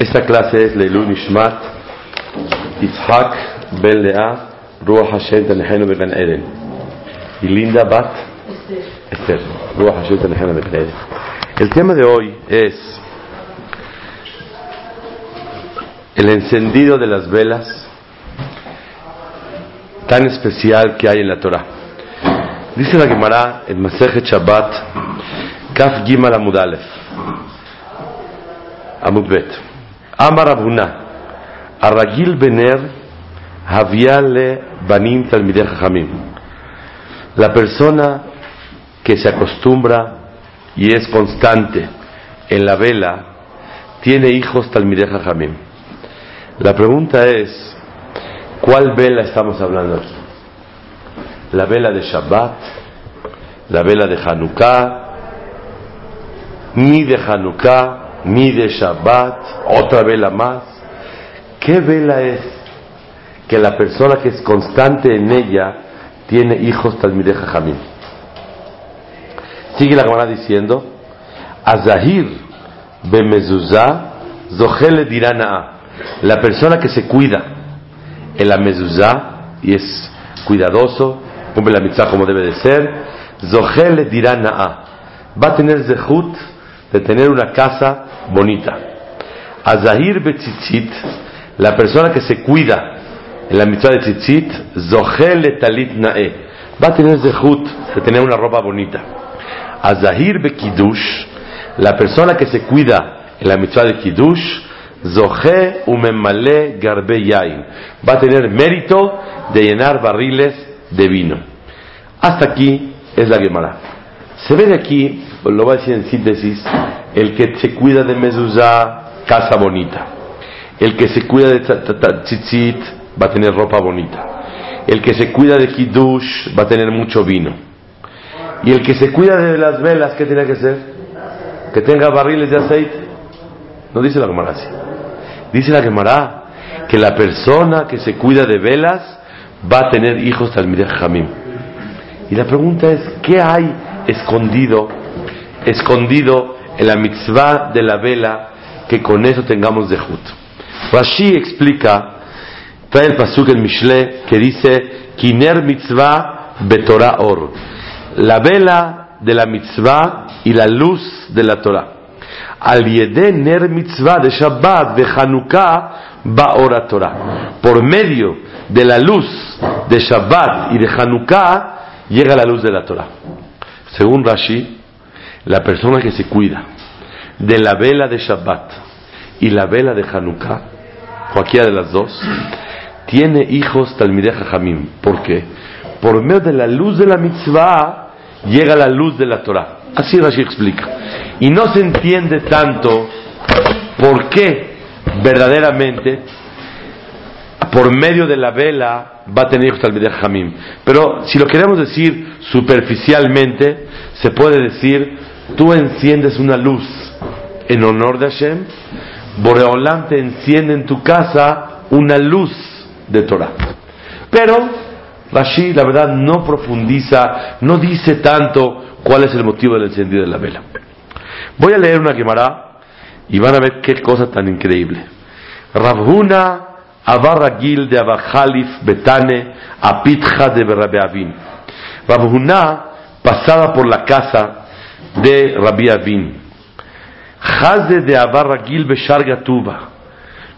Esta clase es Leilu Nishmat Yitzhak Ben Lea Ruach Hashem Tanehenu Ben Eden. Y Linda Bat Esther. Ruach Hashem Ben Eden. El tema de hoy es el encendido de las velas tan especial que hay en la Torah. Dice la Gemara en Masejet Shabbat Kaf Gimal Amudalef Amudbet Amar Abuna Arragil Bener Haviale Banim Talmideh Hamim La persona que se acostumbra y es constante en la vela tiene hijos Talmideh Hamim. La pregunta es ¿cuál vela estamos hablando aquí? ¿La vela de Shabbat? ¿La vela de Hanukkah? Ni de Hanukkah ni de Shabbat, otra vela más. ¿Qué vela es que la persona que es constante en ella tiene hijos Talmideh Jamim? Sigue la Gemara diciendo, Azahir bemezuzá zohele dirana. La persona que se cuida en la mezuzá y es cuidadoso, cumple la mitzvah como debe de ser, zohele dirana. Va a tener zehut de tener una casa bonita. Azahir betzitzit, la persona que se cuida en la mitzvah de tzitzit, zohel talit nae, va a tener zehut de tener una ropa bonita. Azahir bekidush, la persona que se cuida en la mitzvah de kidush, zohe umemale garbe yain, va a tener mérito de llenar barriles de vino. Hasta aquí es la Gemara. Se ve de aquí, lo voy a decir en síntesis, el que se cuida de mezuzá, casa bonita. El que se cuida de tzitzit, va a tener ropa bonita. El que se cuida de kiddush, va a tener mucho vino. Y el que se cuida de las velas, ¿qué tiene que ser? Que tenga barriles de aceite. No dice la Gemara así. Dice la Gemara que la persona que se cuida de velas va a tener hijos talmideh jamim. Y la pregunta es, ¿qué hay escondido, escondido en la mitzvah de la vela, que con eso tengamos dejut. Rashi explica, trae el pasuk en Mishle, que dice, Kiner mitzvah betorah or. La vela de la mitzvah y la luz de la Torah. Al yede ner mitzvah de Shabbat de Hanukkah ba Torah. Por medio de la luz de Shabbat y de Hanukkah llega la luz de la Torah. Según Rashi, la persona que se cuida de la vela de Shabbat y la vela de Hanukkah, cualquiera de las dos, tiene hijos Talmideh Jamim. ¿Por qué? Por medio de la luz de la mitzvah llega la luz de la Torah. Así Rashi explica. Y no se entiende tanto por qué verdaderamente por medio de la vela va a tener hijos Talmideh Jamim. Pero si lo queremos decir superficialmente, se puede decir, tú enciendes una luz en honor de Hashem, Boreolam te enciende en tu casa una luz de Torah. Pero Rashi, la verdad, no profundiza, no dice tanto cuál es el motivo del encendido de la vela. Voy a leer una Gemara y van a ver qué cosa tan increíble. Rabhuna Abarragil de Abajalif Betane Apitja de Rabbi Rabhuna pasaba por la casa de Rabbi Avin. Hazde de Abarragil Beshar Gatuba.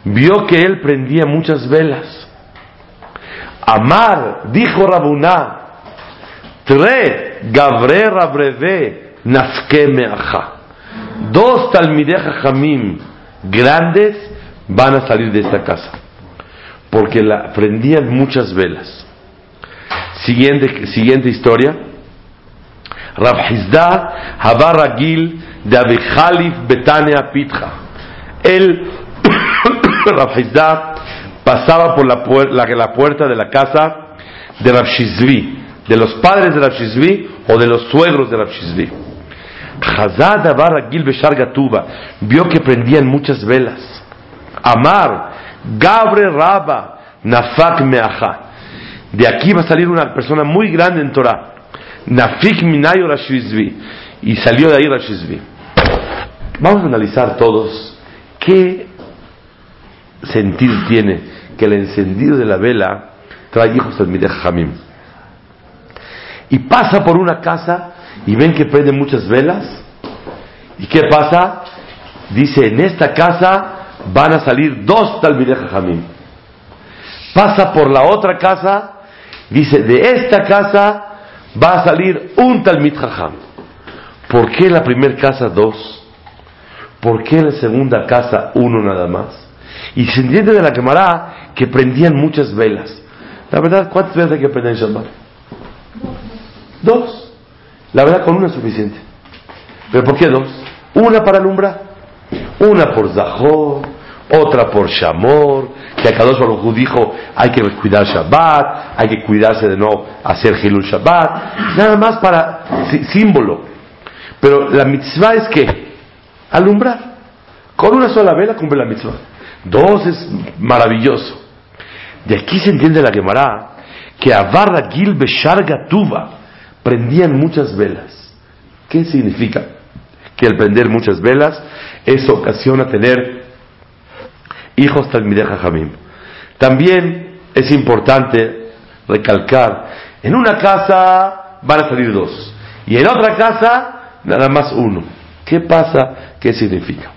Vio que él prendía muchas velas. Amar, dijo Rabuná, Tre Gabre Rabreve Nafke Meaja. Dos Talmideja Jamim grandes van a salir de esta casa. Porque la, prendían muchas velas. Siguiente, siguiente historia. Rabhizda Habaragil de Abichalif Betania Pitja. Él, Rabhizda, pasaba por la, puerta de la casa de Rabshizvi, de los padres de Rabshizvi o de los suegros de Rabshizvi. Hazad Habaragil Beshar Gatuba vio que prendían muchas velas. Amar, Gabre Raba, Nafak Meacha. De aquí va a salir una persona muy grande en Torah. Nafik Minayo Rashizvi. Y salió de ahí Rashizvi. Vamos a analizar todos qué sentido tiene que el encendido de la vela trae hijos del Jamim. Y pasa por una casa y ven que prenden muchas velas. ¿Y qué pasa? Dice, en esta casa van a salir dos Talmideh. Pasa por la otra casa, dice, de esta casa va a salir un Talmid Jajam. ¿Por qué la primera casa dos? ¿Por qué la segunda casa uno nada más? Y se entiende de la quemará que prendían muchas velas. La verdad, ¿cuántas velas hay que prender en Shabbat? Dos. La verdad, con una es suficiente. ¿Pero por qué dos? Una para alumbrar, una por Zahor, otra por Shamor, que Akadosh Baruj dijo hay que cuidar Shabbat, hay que cuidarse de no hacer Hilul Shabbat, nada más para símbolo. Pero la mitzvah es que alumbrar. Con una sola vela cumple la mitzvah. Dos es maravilloso. De aquí se entiende la Gemara que a Barra Gil Besharga Tuva prendían muchas velas. ¿Qué significa? Que al prender muchas velas eso ocasiona tener hijos Talmideh Jamim. También es importante recalcar, en una casa van a salir dos y en otra casa nada más uno. ¿Qué pasa? ¿Qué significa?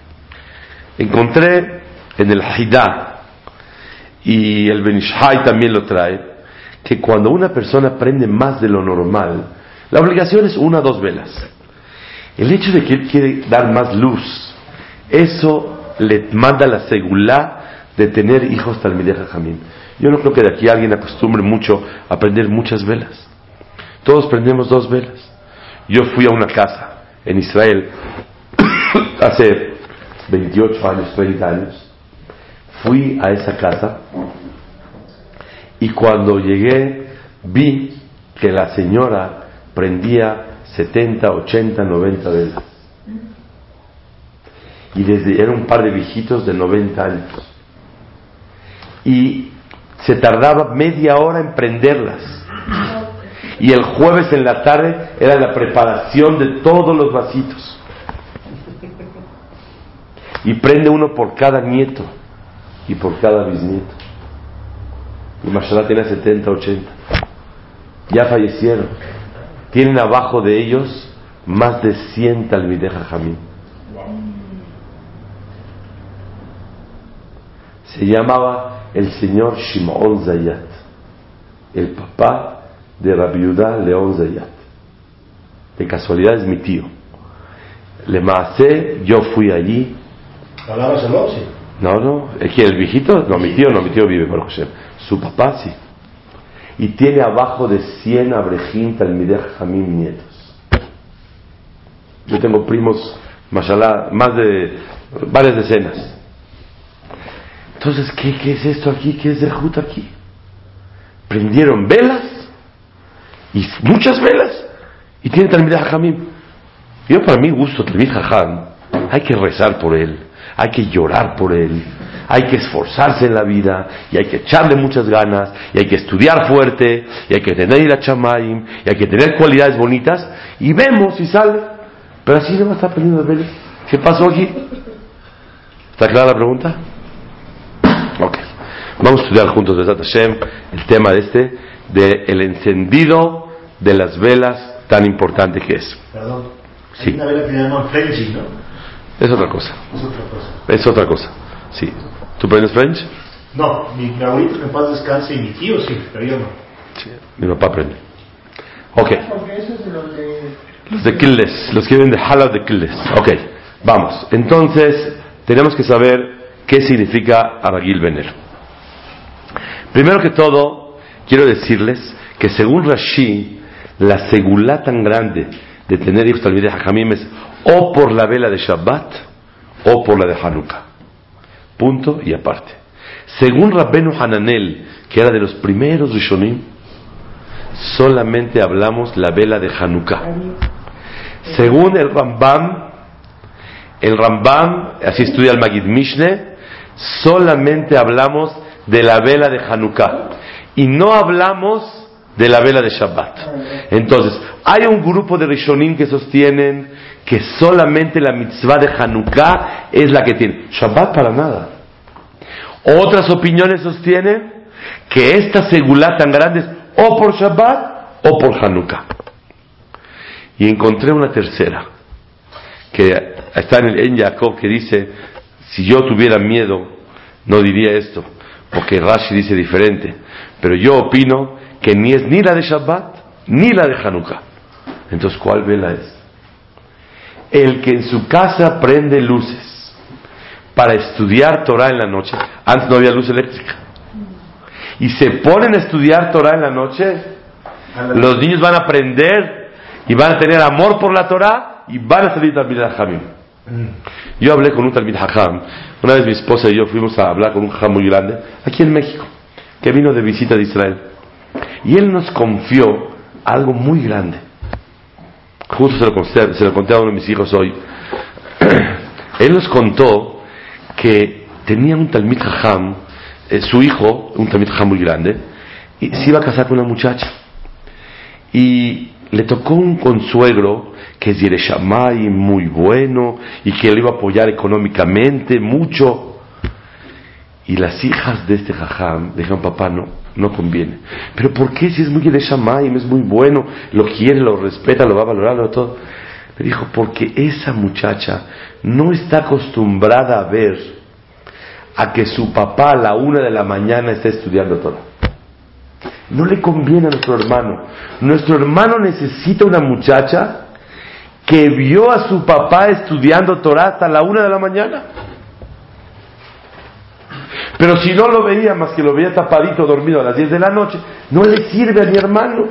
Encontré en el Haidah y el Benishai también lo trae, que cuando una persona prende más de lo normal, la obligación es una o dos velas. El hecho de que él quiere dar más luz, eso le manda la segulá de tener hijos talmideja jamín. Yo no creo que de aquí alguien acostumbre mucho a prender muchas velas. Todos prendemos dos velas. Yo fui a una casa en Israel hace 28 años, 30 años, fui a esa casa y cuando llegué vi que la señora prendía 70, 80, 90 velas. Y desde era un par de viejitos de 90 años. Y se tardaba media hora en prenderlas. Y el jueves en la tarde era la preparación de todos los vasitos. Y prende uno por cada nieto y por cada bisnieto. Y Mashallah tiene 70, 80. Ya fallecieron. Tienen abajo de ellos más de 100 talmideja jamín. Se llamaba el señor Shimon Zayat, el papá de Rabiudá León Zayat. De casualidad es mi tío. Le maacé, yo fui allí. ¿Hablabas el no, no. ¿Es el viejito? No, mi tío no, mi tío vive por José. Su papá sí. Y tiene abajo de 100 abrejín, talmideh, jamín, nietos. Yo tengo primos, mashallah, más de varias decenas. Entonces, ¿qué, es esto aquí? ¿Qué es de Jut aquí? Prendieron velas y muchas velas y tiene talmideh, jamín. Yo para mí gusto talmideh, jajam, hay que rezar por él hay que llorar por él, hay que esforzarse en la vida y hay que echarle muchas ganas y hay que estudiar fuerte y hay que tener ir a Chamaim y hay que tener cualidades bonitas y vemos si sale. Pero así no va a estar aprendiendo de ver ¿Qué pasó aquí? ¿Está clara la pregunta? Vamos a estudiar juntos de Hashem el tema de este, de el encendido de las velas tan importante que es. Perdón. Sí. Hay una vela que se llama ¿no? Es otra cosa. Es otra cosa. Es otra cosa. Sí. ¿Tú aprendes French? No, mi, abuelito en paz descanse y mi tío sí, pero yo no. Sí, mi papá aprende. Ok. Los de Killes, los que vienen de Hala de Killes. Ok, vamos. Entonces, tenemos que saber qué significa Aragil Bener. Primero que todo, quiero decirles que según Rashi, la segulá tan grande de tener hijos al Jamim es o por la vela de Shabbat o por la de Hanukkah. Punto y aparte. Según Rabbenu Hananel, que era de los primeros Rishonim, solamente hablamos la vela de Hanukkah. Según el Rambam, el Rambam, así estudia el Magid Mishne, solamente hablamos de la vela de Hanukkah. Y no hablamos de la vela de Shabbat. Entonces, hay un grupo de Rishonim que sostienen que solamente la mitzvah de Hanukkah es la que tiene. Shabbat para nada. Otras opiniones sostienen que esta segulá tan grande es o por Shabbat o por Hanukkah. Y encontré una tercera, que está en el En Jacob, que dice, si yo tuviera miedo, no diría esto, porque Rashi dice diferente, pero yo opino que ni es ni la de Shabbat, ni la de Hanukkah. Entonces, ¿cuál vela es? El que en su casa prende luces para estudiar Torah en la noche, antes no había luz eléctrica, y se ponen a estudiar Torah en la noche, los niños van a aprender y van a tener amor por la Torah y van a salir también de Jamim. Yo hablé con un Talmid Hajam. Una vez mi esposa y yo fuimos a hablar con un Hajam muy grande, aquí en México, que vino de visita de Israel. Y él nos confió algo muy grande. Justo se lo conté, se lo conté a uno de mis hijos hoy. él nos contó que tenía un Talmid Hajam, eh, su hijo, un Talmid Hajam muy grande, y se iba a casar con una muchacha. Y le tocó un consuegro que es Yereshamay, muy bueno, y que le iba a apoyar económicamente mucho. Y las hijas de este jajam dijeron, papá, no, no conviene. Pero ¿por qué si es muy Yereshamay, es muy bueno, lo quiere, lo respeta, lo va a valorar, lo todo? Le dijo, porque esa muchacha no está acostumbrada a ver a que su papá a la una de la mañana esté estudiando todo. No le conviene a nuestro hermano. Nuestro hermano necesita una muchacha que vio a su papá estudiando Torah hasta la una de la mañana. Pero si no lo veía más que lo veía tapadito dormido a las diez de la noche, no le sirve a mi hermano.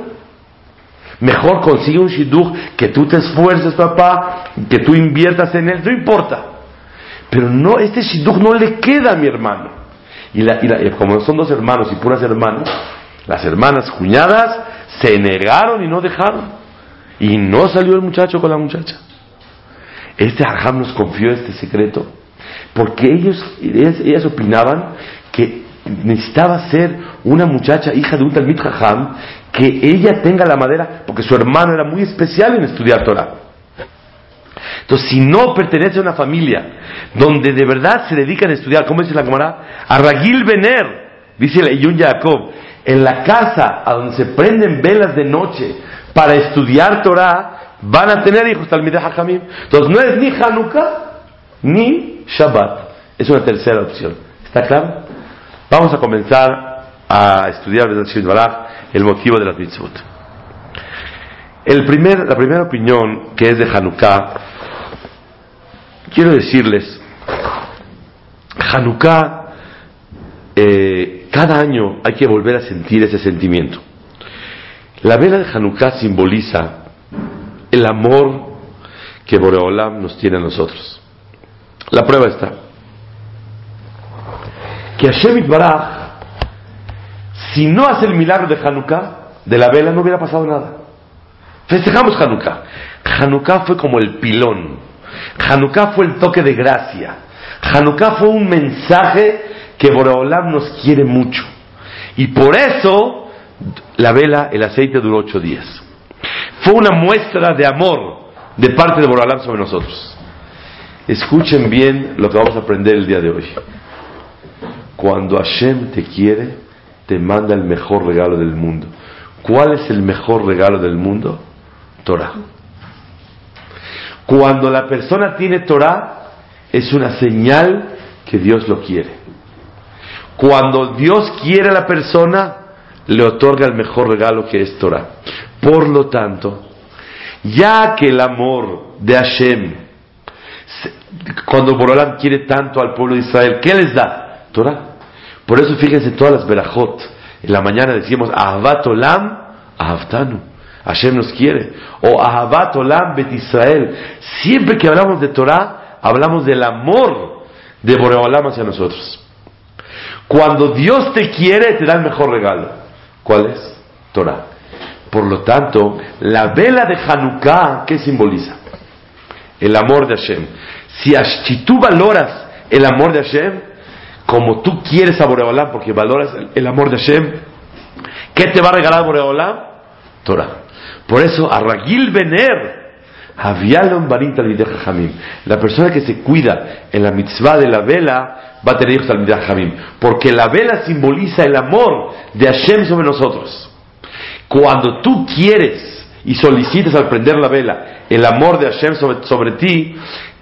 Mejor consigue un shidduch que tú te esfuerces, papá, que tú inviertas en él, no importa. Pero no, este shidduch no le queda a mi hermano. Y, la, y como son dos hermanos y puras hermanas, las hermanas cuñadas se negaron y no dejaron. Y no salió el muchacho con la muchacha. Este Arham nos confió este secreto porque ellos, ellas, opinaban que necesitaba ser una muchacha hija de un Talmid Jajam que ella tenga la madera porque su hermano era muy especial en estudiar Torah. Entonces, si no pertenece a una familia donde de verdad se dedican a estudiar, ¿cómo dice la Gemara? A Ragil Bener, dice el Yun Jacob, en la casa a donde se prenden velas de noche para estudiar Torah, van a tener hijos Talmideh Hajamim. Entonces no es ni Hanukkah ni Shabbat. Es una tercera opción. ¿Está claro? Vamos a comenzar a estudiar el motivo de las mitzvot. El primer, la primera opinión que es de Hanukkah, quiero decirles, Hanukkah eh, cada año hay que volver a sentir ese sentimiento. La vela de Hanukkah simboliza el amor que Boreolam nos tiene a nosotros. La prueba está. Que Hashem Baraj, si no hace el milagro de Hanukkah, de la vela, no hubiera pasado nada. Festejamos Hanukkah. Hanukkah fue como el pilón. Hanukkah fue el toque de gracia. Hanukkah fue un mensaje que Boraholam nos quiere mucho. Y por eso la vela, el aceite duró ocho días. Fue una muestra de amor de parte de Boraholam sobre nosotros. Escuchen bien lo que vamos a aprender el día de hoy. Cuando Hashem te quiere, te manda el mejor regalo del mundo. ¿Cuál es el mejor regalo del mundo? Torah. Cuando la persona tiene Torah, es una señal que Dios lo quiere. Cuando Dios quiere a la persona, le otorga el mejor regalo que es Torah. Por lo tanto, ya que el amor de Hashem, cuando Borolam quiere tanto al pueblo de Israel, ¿qué les da? Torah. Por eso fíjense todas las verajot. En la mañana decimos, Ahavat Olam, Ahavtanu. Hashem nos quiere. O Ahavat Olam Bet Israel. Siempre que hablamos de Torah, hablamos del amor de Boreolam hacia nosotros. Cuando Dios te quiere, te da el mejor regalo. ¿Cuál es? Torah. Por lo tanto, la vela de Hanukkah, ¿qué simboliza? El amor de Hashem. Si, tú valoras el amor de Hashem, como tú quieres a Boreolam, porque valoras el, amor de Hashem, ¿qué te va a regalar Boreolam? Torah. Por eso, a Ragil Bener, La persona que se cuida en la mitzvah de la vela va a tener hijos Talmidei Jajamim. Porque la vela simboliza el amor de Hashem sobre nosotros. Cuando tú quieres y solicitas al prender la vela el amor de Hashem sobre, sobre ti,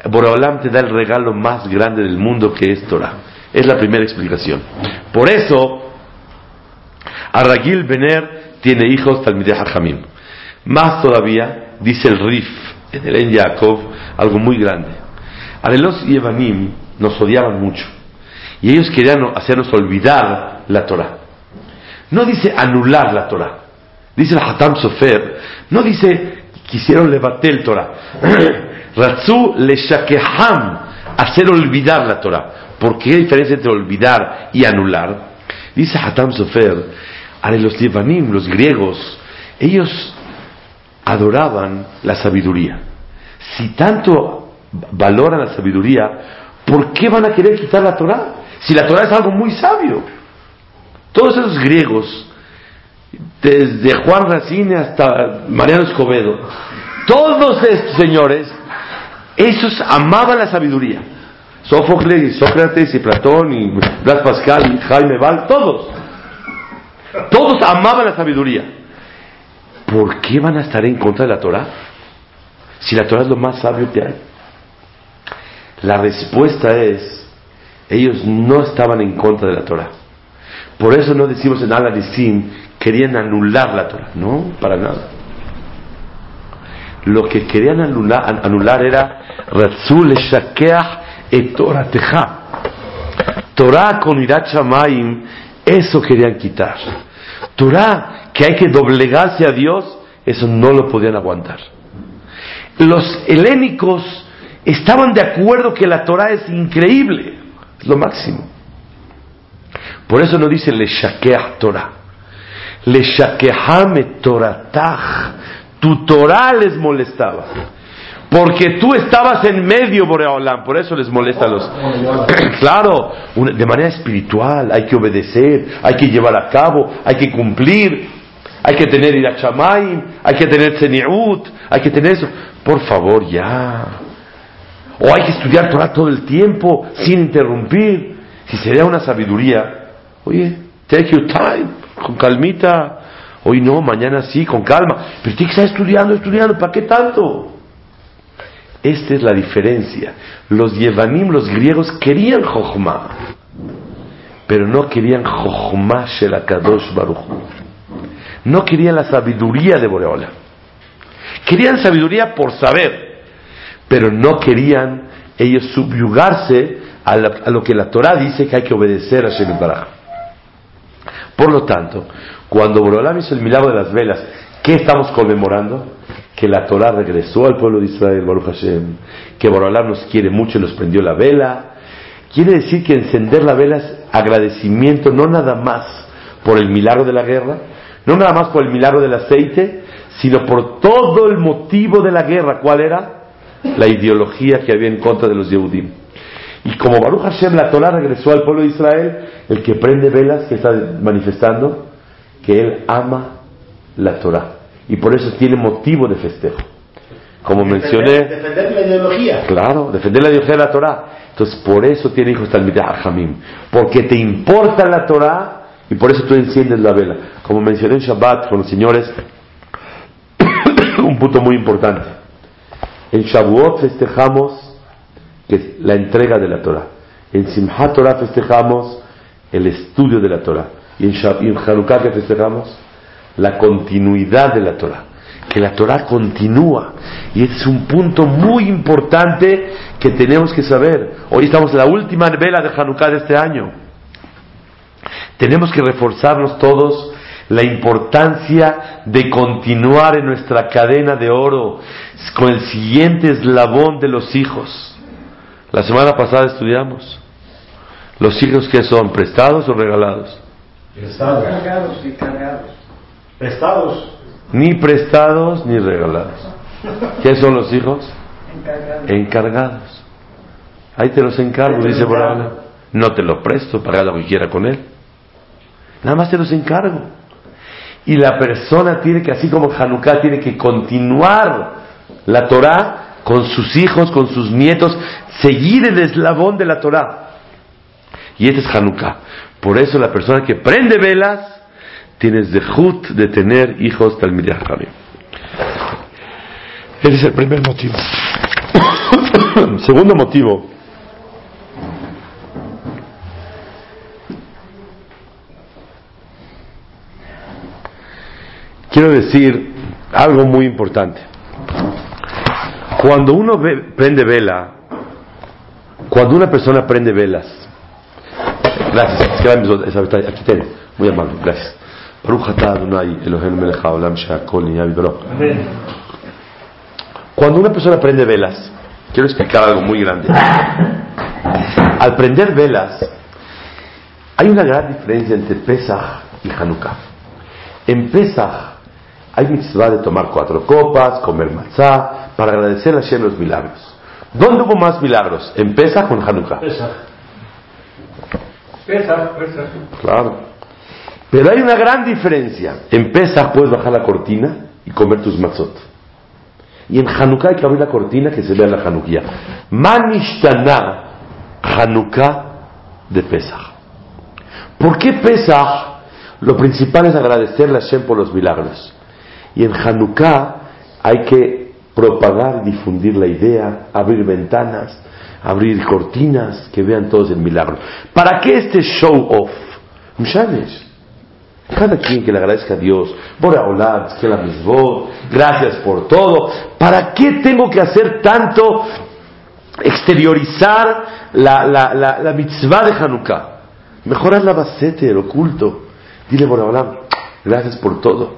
Boreolam te da el regalo más grande del mundo que es Torah. Es la primera explicación. Por eso, Aragil Bener tiene hijos Talmidei Hajamim. Más todavía, dice el Rif en el En Yaakov, algo muy grande. Arelos y Evanim nos odiaban mucho. Y ellos querían hacernos olvidar la Torah. No dice anular la Torah. Dice el Hatam Sofer. No dice quisieron levantar el Torah. Ratzu le shakeham, hacer olvidar la Torah. ¿Por qué diferencia entre olvidar y anular? Dice Hatam Sofer, a los Yevanim, los griegos, ellos adoraban la sabiduría. Si tanto valoran la sabiduría, ¿por qué van a querer quitar la Torah? Si la Torah es algo muy sabio. Todos esos griegos, desde Juan Racine hasta Mariano Escobedo, todos estos señores, esos amaban la sabiduría. Sófocles y Sócrates y Platón y Blas Pascal y Jaime Val, todos. Todos amaban la sabiduría. ¿Por qué van a estar en contra de la Torah? Si la Torah es lo más sabio que hay. La respuesta es, ellos no estaban en contra de la Torah. Por eso no decimos en Al-Adisim, querían anular la Torah. No, para nada. Lo que querían anular, anular era Ratzul et Torah. Torah con Irat Shamayim, eso querían quitar. Torah, que hay que doblegarse a Dios, eso no lo podían aguantar. Los helénicos estaban de acuerdo que la Torah es increíble, es lo máximo. Por eso no dice le shakeach Torah. Le shakehame Toratach. Tu Torah les molestaba. Porque tú estabas en medio, Boreolam, por eso les molesta a los. claro, de manera espiritual, hay que obedecer, hay que llevar a cabo, hay que cumplir, hay que tener irachamayim, hay que tener tzeniut, hay que tener eso. Por favor, ya. O hay que estudiar Torah todo el tiempo, sin interrumpir. Si sería una sabiduría, oye, take your time, con calmita. Hoy no, mañana sí, con calma. Pero tienes que estar estudiando, estudiando, ¿para qué tanto? Esta es la diferencia. Los Yevanim, los griegos, querían Jochma, pero no querían Jochma Shelakadosh Baruch. No querían la sabiduría de Boreola. Querían sabiduría por saber, pero no querían ellos subyugarse a, lo que la Torah dice que hay que obedecer a Shem Baraj. Por lo tanto, cuando Boreolam hizo el milagro de las velas, ¿qué estamos conmemorando? Que la Torah regresó al pueblo de Israel, Baruch Hashem, que Borolam nos quiere mucho y nos prendió la vela. Quiere decir que encender la vela es agradecimiento no nada más por el milagro de la guerra, no nada más por el milagro del aceite, sino por todo el motivo de la guerra. ¿Cuál era? La ideología que había en contra de los Yehudim. Y como Baruch Hashem, la Torah regresó al pueblo de Israel, el que prende velas, que está manifestando que él ama la Torah y por eso tiene motivo de festejo. Como mencioné. Defender la ideología. Claro, defender la ideología de la Torah. Entonces, por eso tiene hijos Talmideh Jamim. Porque te importa la Torah y por eso tú enciendes la vela. Como mencioné en Shabbat con los señores, un punto muy importante. En Shavuot festejamos que la entrega de la Torah. En Simchat Torah festejamos el estudio de la Torah. Y en, Hanukkah que festejamos la continuidad de la Torah, que la Torah continúa. Y es un punto muy importante que tenemos que saber. Hoy estamos en la última vela de Hanukkah de este año. Tenemos que reforzarnos todos la importancia de continuar en nuestra cadena de oro con el siguiente eslabón de los hijos. La semana pasada estudiamos. ¿Los hijos que son? ¿Prestados o regalados? Prestados. Cargados y cargados. Prestados. Ni prestados ni regalados. ¿Qué son los hijos? Encargados. Encargados. Ahí te los encargo, dice Borala. No te lo presto, para lo que quiera con él. Nada más te los encargo. Y la persona tiene que, así como Hanukkah, tiene que continuar La Torah con sus hijos, con sus nietos, seguir el eslabón de la Torah. Y este es Hanukkah. Por eso la persona que prende velas tiene zehut de tener hijos Talmidei Hamim. Ese es el primer motivo. Segundo motivo. Quiero decir algo muy importante. Cuando uno ve- prende vela, cuando una persona prende velas, gracias, aquí tengo, muy amable, gracias. Baruch atah Adonai Eloheinu melech haolam she'akol nהיה בדברו. Amén. Cuando una persona prende velas, quiero explicar algo muy grande. Al prender velas, hay una gran diferencia entre Pesach y Hanukkah. En Pesach hay mitzvah de tomar cuatro copas, comer matzah, para agradecer a Hashem los milagros. ¿Dónde hubo más milagros? ¿En Pesach o en Hanukkah? Pesach. Pesa, pesa. Claro. Pero hay una gran diferencia. En Pesach puedes bajar la cortina y comer tus matzot. Y en Hanukkah hay que abrir la cortina que se vea la Hanukkah. Manishtana Hanukkah de Pesach. ¿Por qué Pesach? Lo principal es agradecerle a Hashem por los milagros. Y en Hanukkah hay que propagar difundir la idea, abrir ventanas, abrir cortinas, que vean todos el milagro. ¿Para qué este show off? Mshanesh. Cada quien que le agradezca a Dios, por Olam, que la gracias por todo. ¿Para qué tengo que hacer tanto exteriorizar la, la, la, la mitzvah de Hanukkah? Mejor haz la basete, el oculto. Dile por Olam, gracias por todo.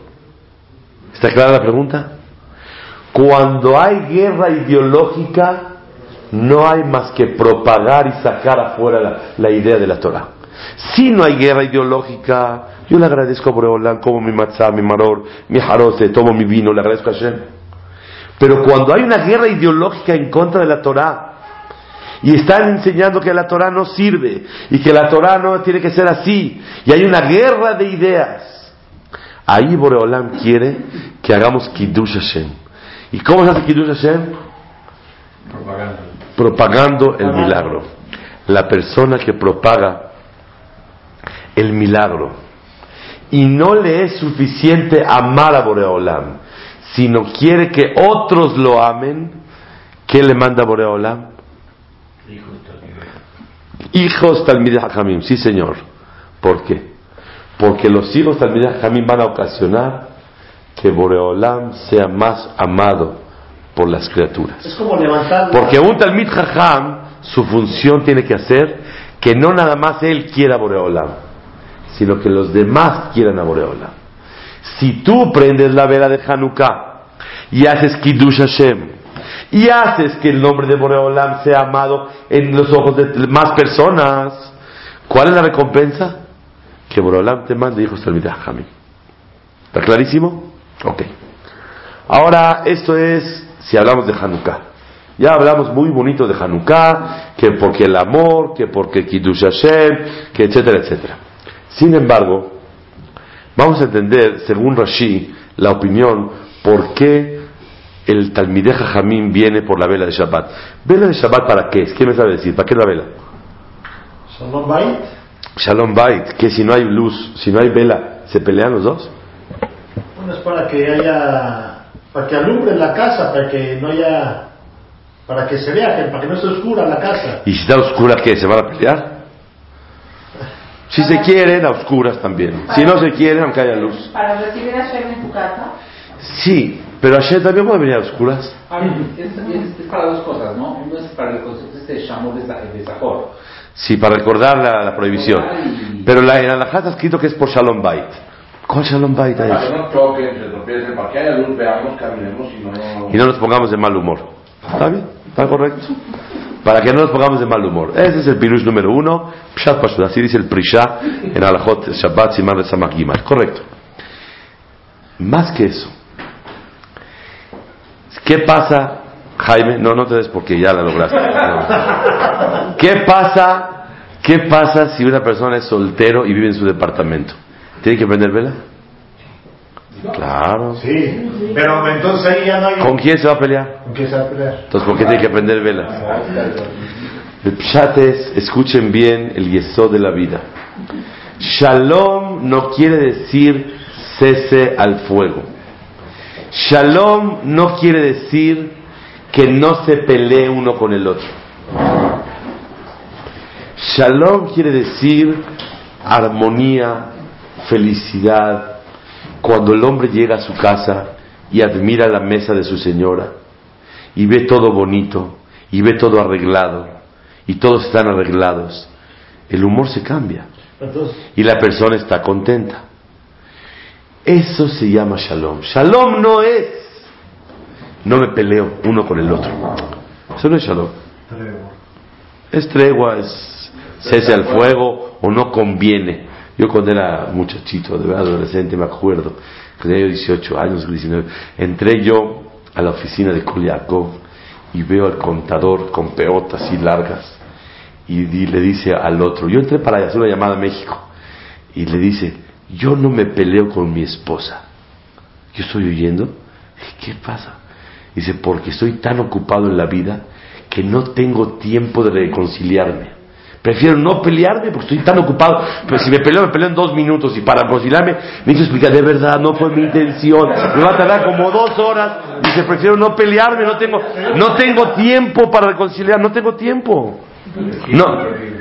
¿Está clara la pregunta? Cuando hay guerra ideológica, no hay más que propagar y sacar afuera la, la idea de la Torah. Si no hay guerra ideológica, yo le agradezco a Boreolán, como mi matzah, mi maror, mi jarose, tomo mi vino, le agradezco a Hashem. Pero cuando hay una guerra ideológica en contra de la Torah, y están enseñando que la Torah no sirve, y que la Torah no tiene que ser así, y hay una guerra de ideas, ahí Boreolam quiere que hagamos Kiddush Hashem. ¿Y cómo se hace Kiddush Hashem? Propagando el milagro. La persona que propaga el milagro y no le es suficiente amar a Boreolam, sino quiere que otros lo amen, ¿qué le manda Boreolam? Hijos Talmideh Hamim, sí señor. ¿Por qué? Porque los hijos Talmideh Hamim van a ocasionar que Boreolam sea más amado por las criaturas. Es como levantar. Porque un Talmid Jajam, su función tiene que hacer que no nada más él quiera Boreolam, sino que los demás quieran a Boreolam. Si tú prendes la vela de Hanukkah y haces Kiddush Hashem y haces que el nombre de Boreolam sea amado en los ojos de más personas, ¿cuál es la recompensa? Que Boreolam te mande hijos Talmid Jajamim. ¿Está clarísimo? Ok. Ahora, esto es si hablamos de Hanukkah. Ya hablamos muy bonito de Hanukkah, que porque el amor, que porque Kiddush Hashem, que etcétera, etcétera. Sin embargo, vamos a entender, según Rashi, la opinión, por qué el Talmideh Jajamim viene por la vela de Shabbat. ¿Vela de Shabbat para qué? ¿Qué me sabe decir? ¿Para qué la vela? Shalom Bait. Shalom Bait, que si no hay luz, si no hay vela, ¿se pelean los dos? Uno es para que haya. Para que alumbre la casa, para que no haya. Para que se vea, para que no esté oscura la casa. ¿Y si está oscura, qué? ¿Se van a pelear? Si se quieren, a oscuras también. Si no se quieren, aunque haya luz. Para recibir a Shem en tu casa. Sí, pero ayer también puede venir a oscuras. A ver, es, es- es para dos cosas, ¿no? Uno es para el concepto este de Shamor de Zah- de Zahor. Sí, para recordar la, la prohibición. Pero la, en la está escrito que es por Shalom Bait. ¿Cuál Shalom Bait hay? Para que no choquen, se tropiecen, para que haya luz, veamos, caminemos y no... Y no nos pongamos de mal humor. ¿Está bien? ¿Está correcto? Para que no nos pongamos de mal humor. Ese es el pirush número uno. Pshat Pashut. Así dice el Prisha en Alajot Shabbat Simán Samach. Correcto. Más que eso. ¿Qué pasa, Jaime? No, no te des porque ya la lograste. ¿Qué pasa? ¿Qué pasa si una persona es soltero y vive en su departamento? ¿Tiene que prender vela? Claro. Sí, pero entonces ahí ya no hay... ¿Con quién se va a pelear? ¿Con quién se va a pelear? Entonces, ¿por qué tiene que aprender velas? El pshat es, escuchen bien el yesod de la vida. Shalom no quiere decir cese al fuego. Shalom no quiere decir que no se pelee uno con el otro. Shalom quiere decir armonía, felicidad. Cuando el hombre llega a su casa y admira la mesa de su señora y ve todo bonito y ve todo arreglado y todos están arreglados, el humor se cambia y la persona está contenta. Eso se llama shalom. Shalom no es no me peleo uno con el otro. Eso no es shalom. tregua. Es tregua, es cese al fuego o no conviene. Yo cuando era muchachito, de verdad adolescente, me acuerdo, tenía yo 18 años, 19, entré yo a la oficina de Koliakov y veo al contador con peotas así largas y, le dice al otro, yo entré para hacer una llamada a México y le dice, yo no me peleo con mi esposa. Yo estoy dije, ¿qué pasa? Dice, porque estoy tan ocupado en la vida que no tengo tiempo de reconciliarme. Prefiero no pelearme porque estoy tan ocupado. Pero si me peleo, me peleo en dos minutos. Y para reconciliarme, necesito explicar, de verdad, no fue mi intención. Me va a tardar como dos horas. Dice, prefiero no pelearme, no tengo, no tengo tiempo para reconciliar, no tengo tiempo. No,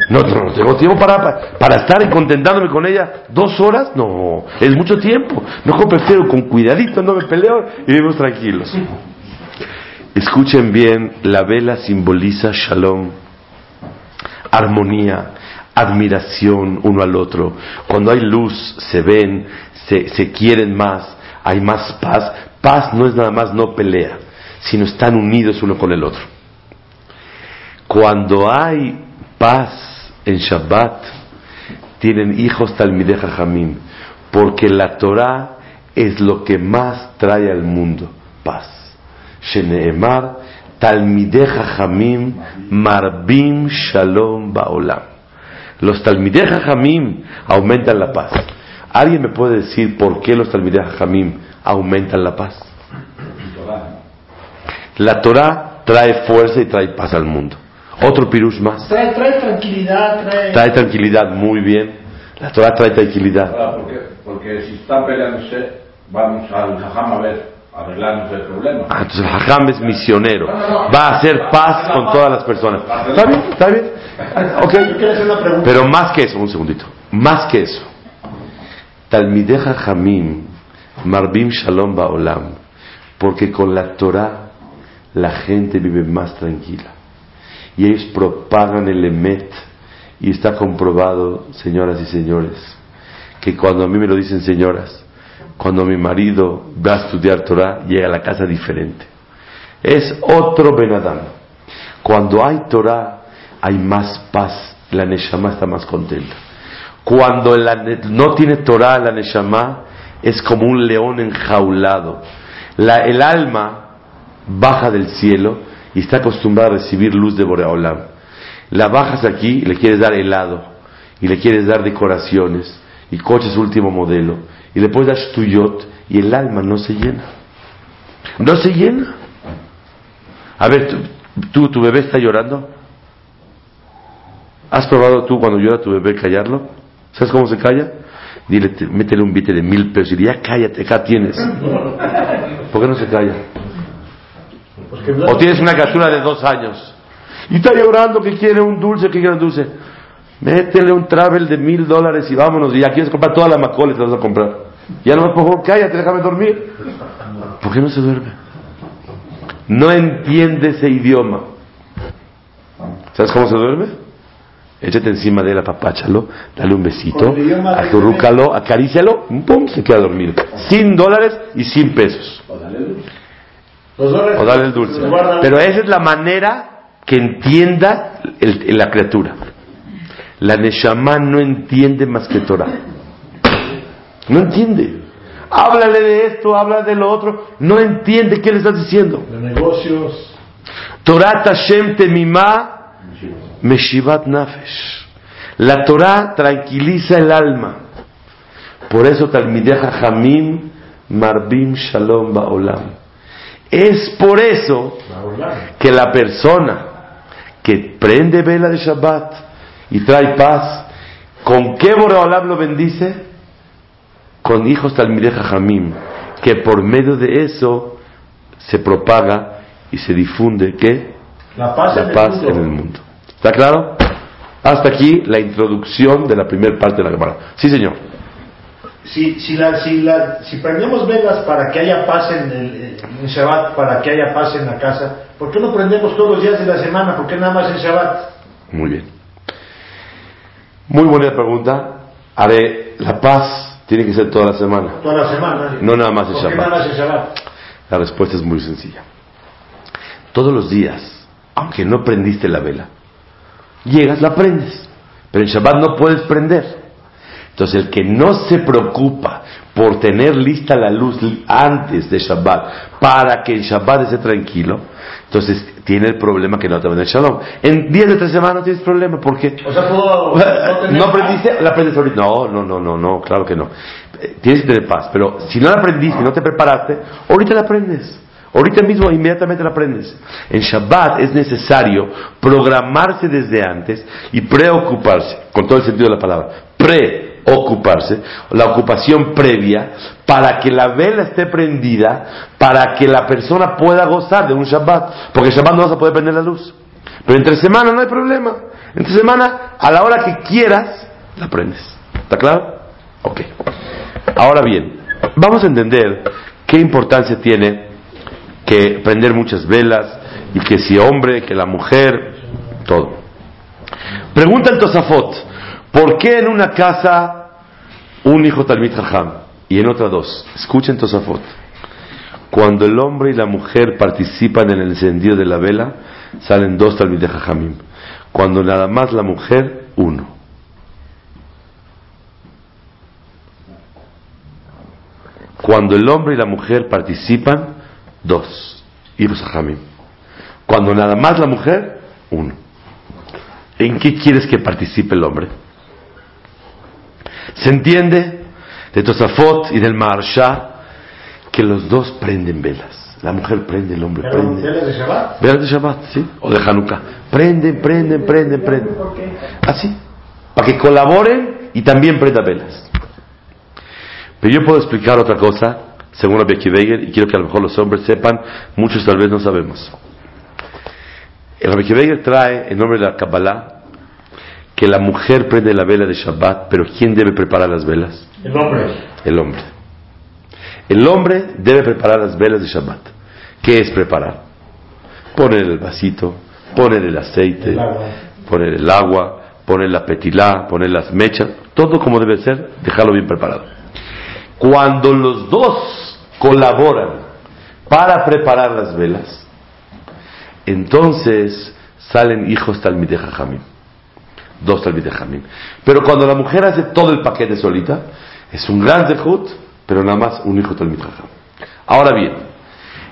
no, no, tengo tiempo para, para, para estar contentándome con ella dos horas. No, es mucho tiempo. Mejor prefiero con cuidadito, no me peleo y vivimos tranquilos. Escuchen bien, la vela simboliza shalom, armonía, admiración uno al otro. Cuando hay luz, se ven, se, se quieren más, hay más paz. Paz no es nada más no pelea, sino están unidos uno con el otro. Cuando hay paz en Shabbat, tienen hijos Talmideh Jajamim, porque la Torah es lo que más trae al mundo paz. Sheneemar, Talmideh Jajamim, Marbim Shalom Baolam. Los Talmideh Jajamim aumentan la paz. ¿Alguien me puede decir por qué los Talmideh Jajamim aumentan la paz? La Torah trae fuerza y trae paz al mundo. Otro pirush más. Trae, trae tranquilidad, trae... Trae tranquilidad, muy bien. La Torah trae tranquilidad. Porque si están peleándose, vamos al jajam a ver, arreglarnos el problema. Ah, entonces el Hajam es misionero. Va a hacer paz con todas las personas. ¿Está bien? ¿Está bien? Yo Ok. quiero hacer una pregunta. Pero más que eso, un segundito. Más que eso. Talmideh Jajamim, Marbim Shalom Baolam. Porque con la Torah la gente vive más tranquila. Y ellos propagan el Emet. Y está comprobado, señoras y señores, que cuando a mí me lo dicen señoras, cuando mi marido va a estudiar Torah, llega a la casa diferente. Es otro Benadam. Cuando hay Torah, hay más paz. La Neshama está más contenta. Cuando la no tiene Torah, la Neshama es como un león enjaulado. La- el alma baja del cielo y está acostumbrada a recibir luz de Boreolam. La bajas aquí y le quieres dar helado, y le quieres dar decoraciones, y coches último modelo, y le puedes dar stuyot, y el alma no se llena. No se llena. A ver, tú, tú, tu bebé está llorando. ¿Has probado tú cuando llora tu bebé callarlo? ¿Sabes cómo se calla? Dile, te- métele un billete de mil pesos y dile, ya cállate, acá tienes. ¿Por qué no se calla? O tienes una criatura de dos años y está llorando que quiere un dulce, que quiere un dulce. Métele un travel de mil dólares y vámonos. Y ya quieres comprar toda la macole, te vas a comprar. Ya no, por favor, cállate, déjame dormir. ¿Por qué no se duerme? No entiende ese idioma. ¿Sabes cómo se duerme? Échate encima de él, apapáchalo, dale un besito, acurrúcalo, acarícialo, pum, se queda dormido. Sin dólares y sin pesos. Los dólares- O dale el dulce. Pero esa es la manera que entienda el- la criatura. La Neshama no entiende más que Torah. No entiende. Háblale de esto, habla de lo otro. No entiende qué le estás diciendo. de negocios. Torah Tashem Temimá Meshivat Nafesh. La Torah tranquiliza el alma. Por eso Talmideh Jajamim Marbim Shalom Baolam. Es por eso que la persona que prende vela de Shabbat y trae paz, ¿con qué Boreolam lo bendice? Con hijos Talmideh Jamim, que por medio de eso se propaga y se difunde ¿qué? La paz, en, paz el mundo. en el mundo. ¿Está claro? Hasta aquí la introducción de la primera parte de la Gemara. Sí, señor. Si, si, la, si, la, si prendemos velas para que haya paz en, el, en Shabbat, para que haya paz en la casa, ¿por qué no prendemos todos los días de la semana? ¿Por qué nada más en Shabbat? Muy bien. Muy buena pregunta. Haré, la paz tiene que ser toda la semana. Toda la semana. No nada más en ¿Por qué Shabbat. nada más en Shabbat? La respuesta es muy sencilla. Todos los días, aunque no prendiste la vela, llegas, la prendes. Pero en Shabbat no puedes prender. Entonces el que no se preocupa por tener lista la luz antes de Shabbat para que en Shabbat esté tranquilo, entonces tiene el problema que no te tener Shalom. En días de tres semanas no tienes problema porque O sea, puedo no no aprendiste, la aprendes ahorita. No, no, no, no, no, claro que no. Eh, Tienes que tener paz, pero si no la aprendiste, no te preparaste, ahorita la aprendes. Ahorita mismo, inmediatamente la aprendes. En Shabbat es necesario programarse desde antes y preocuparse, con todo el sentido de la palabra, preocuparse, la ocupación previa, para que la vela esté prendida, para que la persona pueda gozar de un Shabbat, porque en Shabbat no vas a poder prender la luz. Pero entre semana no hay problema. Entre semana, a la hora que quieras, la prendes. ¿Está claro? Ok. Ahora bien, vamos a entender qué importancia tiene que prender muchas velas y que si hombre, que la mujer, todo. Pregunta el Tosafot, ¿por qué en una casa un hijo Talmid Jajam y en otra dos? Escuchen Tosafot. Cuando el hombre y la mujer participan en el encendido de la vela, salen dos Talmid Jajamim. Cuando nada más la mujer, uno. Cuando el hombre y la mujer participan, dos. Hijos Jajamim. Cuando nada más la mujer, uno. ¿En qué quieres que participe el hombre? ¿Se entiende de Tosafot y del Maharsha que los dos prenden velas? La mujer prende, el hombre Pero, prende. ¿velas de Shabbat? Velas de Shabbat, ¿sí? O de Hanukkah. Prenden, prenden, prenden, prenden. Así. Para que colaboren y también prendan velas. Pero yo puedo explicar otra cosa, según Rabbi Akiveger, y quiero que a lo mejor los hombres sepan, muchos tal vez no sabemos. El Rabbi Akiveger trae, en nombre de la Kabbalah, que la mujer prende la vela de Shabbat, pero ¿quién debe preparar las velas? El hombre. El hombre. El hombre debe preparar las velas de Shabbat. ¿Qué es preparar? Poner el vasito, poner el aceite, El poner el agua, poner la petilá, poner las mechas, todo como debe ser, dejarlo bien preparado. Cuando los dos colaboran para preparar las velas, entonces salen hijos Talmideh Jajamim. Dos Jajamim. Pero cuando la mujer hace todo el paquete solita, es un gran zehut, pero nada más un hijo Talmideh Jajam. Ahora bien,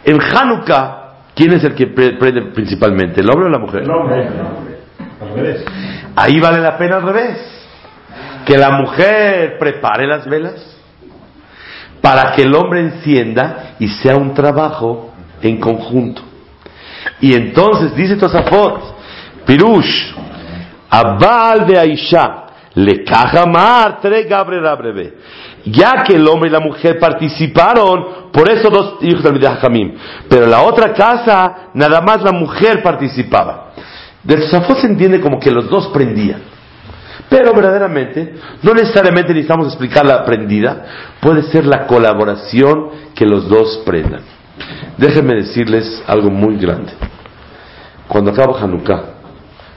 en Hanukkah, ¿quién es el que pre- prende principalmente? ¿El hombre o la mujer? El hombre. Al revés. Ahí vale la pena al revés. Que la mujer prepare las velas para que el hombre encienda y sea un trabajo en conjunto. Y entonces dice Tosafot, Pirush, Abal de Aisha, le cajamar tre gabre rabrebe. Ya que el hombre y la mujer participaron, por eso dos hijos del Jamim. Pero la otra casa, nada más la mujer participaba. De Tosafot se entiende como que los dos prendían. Pero verdaderamente, no necesariamente necesitamos explicar la prendida, puede ser la colaboración que los dos prendan. Déjenme decirles algo muy grande. Cuando acaba Hanukkah,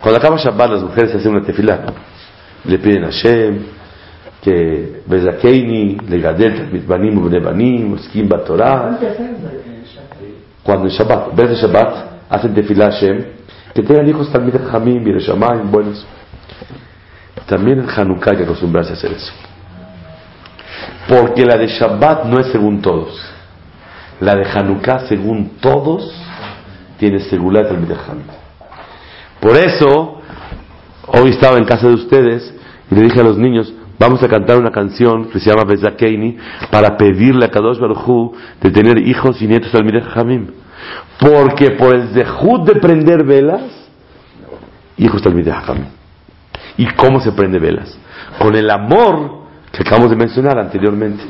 cuando acaba Shabbat, las mujeres hacen una tefilá. Le piden a Hashem que Bezakeini, le gadel talmid banim ubne banim, uskim batorah. Cuando en Shabbat, en de Shabbat, hacen tefilá a Hashem, que tengan hijos talmid jamim, y buenos. También en Hanukkah hay que acostumbrarse a hacer eso. Porque la de Shabbat no es según todos. La de Hanukkah, según todos, tiene seguridad el Midajam. Por eso, hoy estaba en casa de ustedes y le dije a los niños, Vamos a cantar una canción que se llama Bezakeini para pedirle a Kadosh Baruj de tener hijos y nietos al Mirech Hamim. Porque por el zehut de prender velas, hijos al Mirech Hamim. ¿Y cómo se prende velas? Con el amor que acabamos de mencionar anteriormente.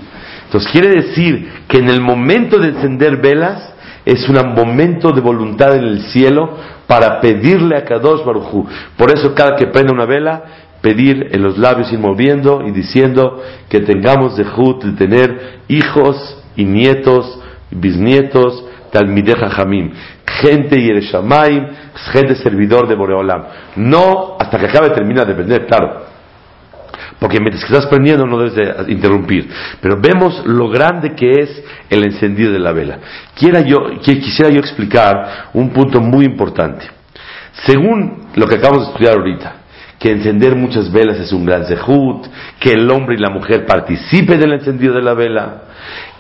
Entonces quiere decir que en el momento de encender velas es un momento de voluntad en el cielo para pedirle a Kadosh Baruj Por eso cada que prenda una vela, pedir en los labios ir moviendo y diciendo que tengamos de de tener hijos y nietos, bisnietos, talmideja jamim, gente y el shamaim, gente servidor de Boreolam. No hasta que acabe termina de vender, claro. Porque mientras que estás prendiendo no debes de interrumpir. Pero vemos lo grande que es el encendido de la vela. Quiera yo, quisiera yo explicar un punto muy importante. Según lo que acabamos de estudiar ahorita, que encender muchas velas es un gran zehut, que el hombre y la mujer participen del encendido de la vela,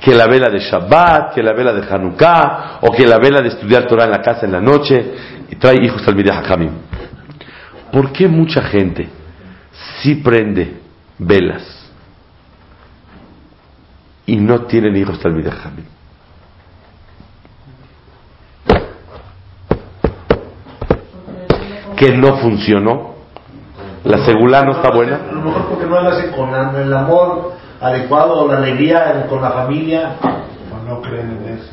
que la vela de Shabbat, que la vela de Hanukkah, o que la vela de estudiar Torah en la casa en la noche, y trae hijos al Mideh Hakamim. ¿Por qué mucha gente sí prende velas y no tienen hijos tal Hakamim? Que no funcionó la segula no está buena. A lo mejor porque no la hacen con el amor adecuado o la alegría con la familia, o no creen en eso.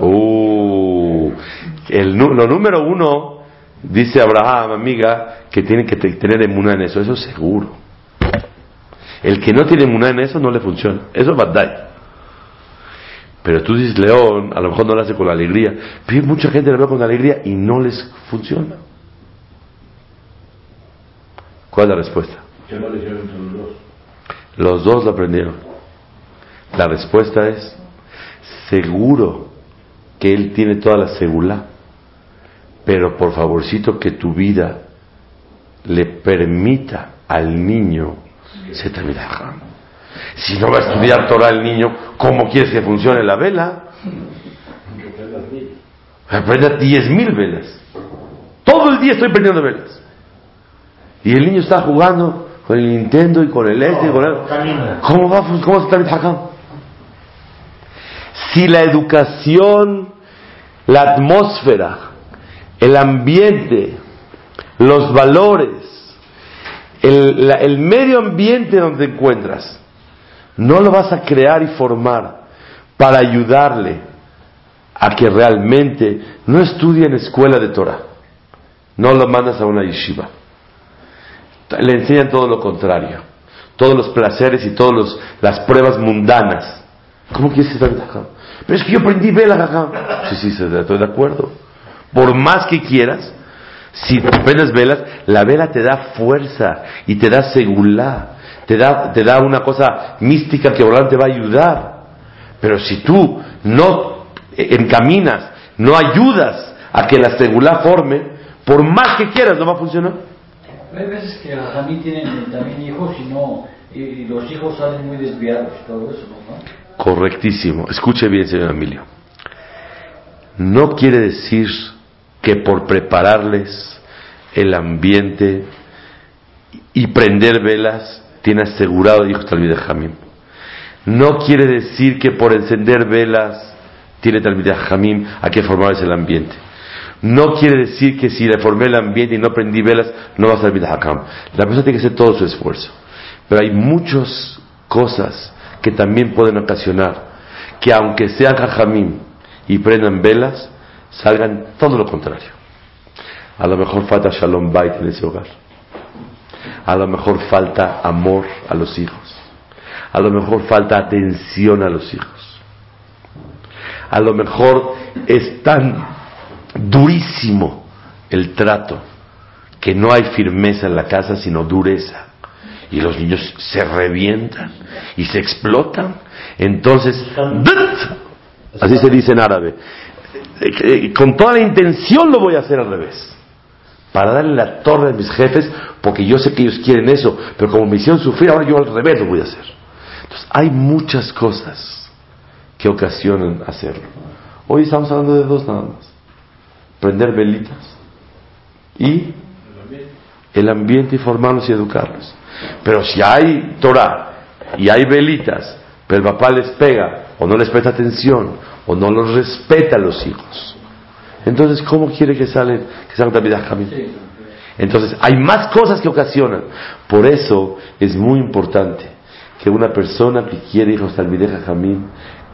Uh, el, lo número uno, dice Abraham, amiga, que tiene que tener emuná en eso, eso es seguro. El que no tiene emuná en eso no le funciona, eso es verdad. Pero tú dices, León, a lo mejor no lo hace con la alegría, pero mucha gente lo ve con alegría y no les funciona. ¿Cuál es la respuesta? Los dos lo aprendieron. La respuesta es, seguro que él tiene toda la segula, pero por favorcito que tu vida le permita al niño se Si no va a estudiar Torah el niño, ¿cómo quieres que funcione la vela? Aprenda diez mil velas. Todo el día estoy prendiendo velas. Y el niño está jugando con el Nintendo y con el este y con el... ¿Cómo va, cómo se está Si la educación, la atmósfera, el ambiente, los valores, el, medio ambiente donde te encuentras, no lo vas a crear y formar para ayudarle a que realmente no estudie en escuela de Torah. No lo mandas a una yeshiva le enseñan todo lo contrario, todos los placeres y todas las pruebas mundanas. ¿Cómo quieres estar Pero es que yo aprendí vela. Sí, sí, estoy de acuerdo. Por más que quieras, si aprendes velas, la vela te da fuerza y te da seguridad, te da, te da una cosa mística que ahora te va a ayudar. Pero si tú no encaminas, no ayudas a que la seguridad forme, por más que quieras, no va a funcionar. Hay veces que también tienen también hijos y no y los hijos salen muy desviados y todo eso, ¿no? Correctísimo. Escuche bien, señor Emilio. No quiere decir que por prepararles el ambiente y prender velas tiene asegurado hijos tal de Jamín. No quiere decir que por encender velas tiene tal de Jamín a que formarles el ambiente. No quiere decir que si reformé el ambiente y no prendí velas, no va a de hakam. La persona tiene que hacer todo su esfuerzo. Pero hay muchas cosas que también pueden ocasionar que aunque sean hajamim y prendan velas, salgan todo lo contrario. A lo mejor falta shalom bait en ese hogar. A lo mejor falta amor a los hijos. A lo mejor falta atención a los hijos. A lo mejor están durísimo el trato, que no hay firmeza en la casa, sino dureza. Y los niños se revientan y se explotan. Entonces, así se dice en árabe, eh, con toda la intención lo voy a hacer al revés. Para darle la torre a mis jefes, porque yo sé que ellos quieren eso, pero como me hicieron sufrir, ahora yo al revés lo voy a hacer. Entonces, hay muchas cosas que ocasionan hacerlo. Hoy estamos hablando de dos nada más prender velitas y el ambiente y formarlos y educarlos. Pero si hay Torah y hay velitas, pero el papá les pega o no les presta atención o no los respeta a los hijos, entonces ¿cómo quiere que salen que salgan también a Entonces hay más cosas que ocasionan. Por eso es muy importante que una persona que quiere hijos Talmideh Jamín,